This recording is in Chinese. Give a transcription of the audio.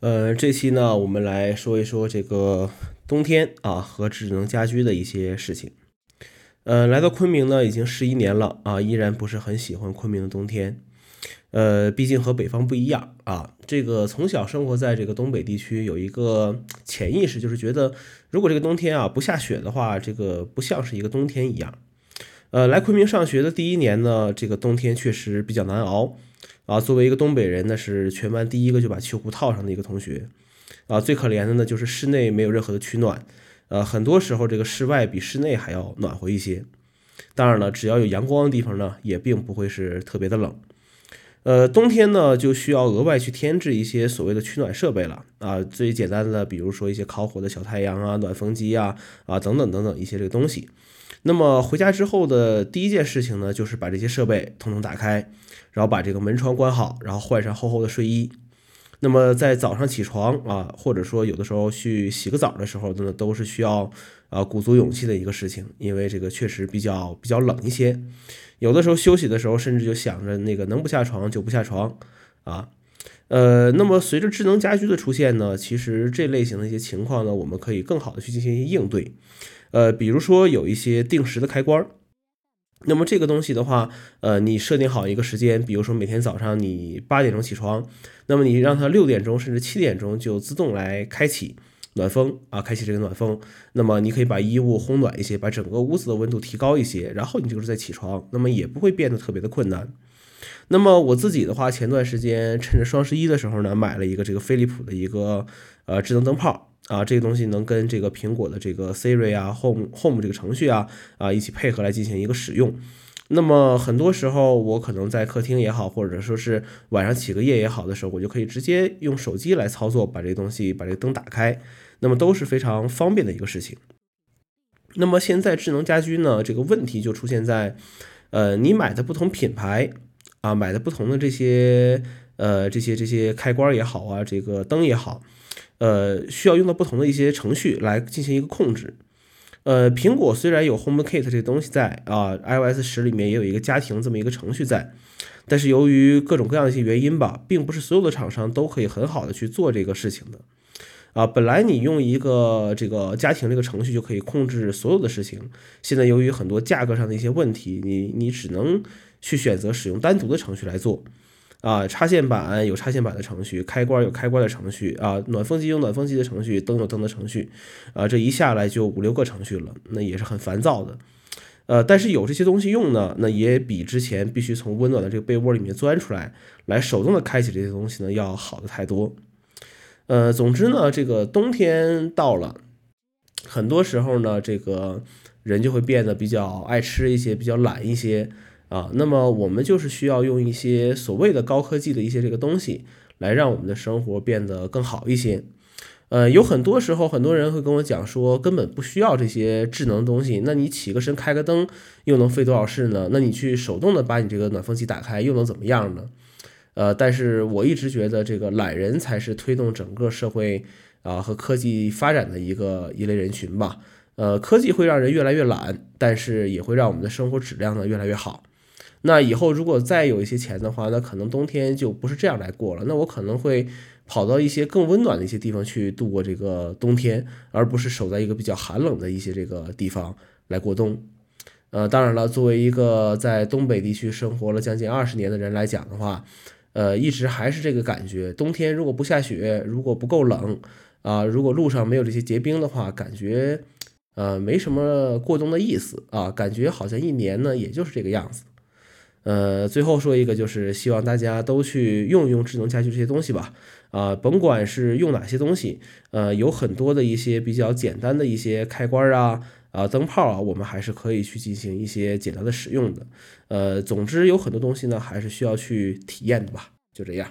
呃，这期呢，我们来说一说这个冬天啊和智能家居的一些事情。呃，来到昆明呢，已经十一年了啊，依然不是很喜欢昆明的冬天。呃，毕竟和北方不一样啊。这个从小生活在这个东北地区，有一个潜意识，就是觉得如果这个冬天啊不下雪的话，这个不像是一个冬天一样。呃，来昆明上学的第一年呢，这个冬天确实比较难熬。啊，作为一个东北人，那是全班第一个就把秋裤套上的一个同学。啊，最可怜的呢就是室内没有任何的取暖。呃，很多时候这个室外比室内还要暖和一些。当然了，只要有阳光的地方呢，也并不会是特别的冷。呃，冬天呢就需要额外去添置一些所谓的取暖设备了。啊，最简单的，比如说一些烤火的小太阳啊、暖风机啊、啊等等等等一些这个东西。那么回家之后的第一件事情呢，就是把这些设备统统打开，然后把这个门窗关好，然后换上厚厚的睡衣。那么在早上起床啊，或者说有的时候去洗个澡的时候，呢都是需要啊鼓足勇气的一个事情，因为这个确实比较比较冷一些。有的时候休息的时候，甚至就想着那个能不下床就不下床啊。呃，那么随着智能家居的出现呢，其实这类型的一些情况呢，我们可以更好的去进行一些应对。呃，比如说有一些定时的开关，那么这个东西的话，呃，你设定好一个时间，比如说每天早上你八点钟起床，那么你让它六点钟甚至七点钟就自动来开启暖风啊，开启这个暖风，那么你可以把衣物烘暖一些，把整个屋子的温度提高一些，然后你就是在起床，那么也不会变得特别的困难。那么我自己的话，前段时间趁着双十一的时候呢，买了一个这个飞利浦的一个呃智能灯泡。啊，这个东西能跟这个苹果的这个 Siri 啊、Home Home 这个程序啊啊一起配合来进行一个使用。那么很多时候，我可能在客厅也好，或者说是晚上起个夜也好的时候，我就可以直接用手机来操作，把这东西把这个灯打开，那么都是非常方便的一个事情。那么现在智能家居呢，这个问题就出现在，呃，你买的不同品牌啊，买的不同的这些呃这些这些开关也好啊，这个灯也好。呃，需要用到不同的一些程序来进行一个控制。呃，苹果虽然有 HomeKit 这个东西在啊，iOS 十里面也有一个家庭这么一个程序在，但是由于各种各样的一些原因吧，并不是所有的厂商都可以很好的去做这个事情的。啊，本来你用一个这个家庭这个程序就可以控制所有的事情，现在由于很多价格上的一些问题，你你只能去选择使用单独的程序来做。啊，插线板有插线板的程序，开关有开关的程序啊，暖风机有暖风机的程序，灯有灯的程序，啊，这一下来就五六个程序了，那也是很烦躁的。呃，但是有这些东西用呢，那也比之前必须从温暖的这个被窝里面钻出来，来手动的开启这些东西呢，要好的太多。呃，总之呢，这个冬天到了，很多时候呢，这个人就会变得比较爱吃一些，比较懒一些。啊，那么我们就是需要用一些所谓的高科技的一些这个东西，来让我们的生活变得更好一些。呃，有很多时候，很多人会跟我讲说，根本不需要这些智能东西。那你起个身开个灯，又能费多少事呢？那你去手动的把你这个暖风机打开，又能怎么样呢？呃，但是我一直觉得这个懒人才是推动整个社会啊和科技发展的一个一类人群吧。呃，科技会让人越来越懒，但是也会让我们的生活质量呢越来越好。那以后如果再有一些钱的话，那可能冬天就不是这样来过了。那我可能会跑到一些更温暖的一些地方去度过这个冬天，而不是守在一个比较寒冷的一些这个地方来过冬。呃，当然了，作为一个在东北地区生活了将近二十年的人来讲的话，呃，一直还是这个感觉：冬天如果不下雪，如果不够冷啊，如果路上没有这些结冰的话，感觉呃没什么过冬的意思啊，感觉好像一年呢也就是这个样子。呃，最后说一个，就是希望大家都去用一用智能家居这些东西吧。啊，甭管是用哪些东西，呃，有很多的一些比较简单的一些开关啊、啊灯泡啊，我们还是可以去进行一些简单的使用的。呃，总之有很多东西呢，还是需要去体验的吧。就这样。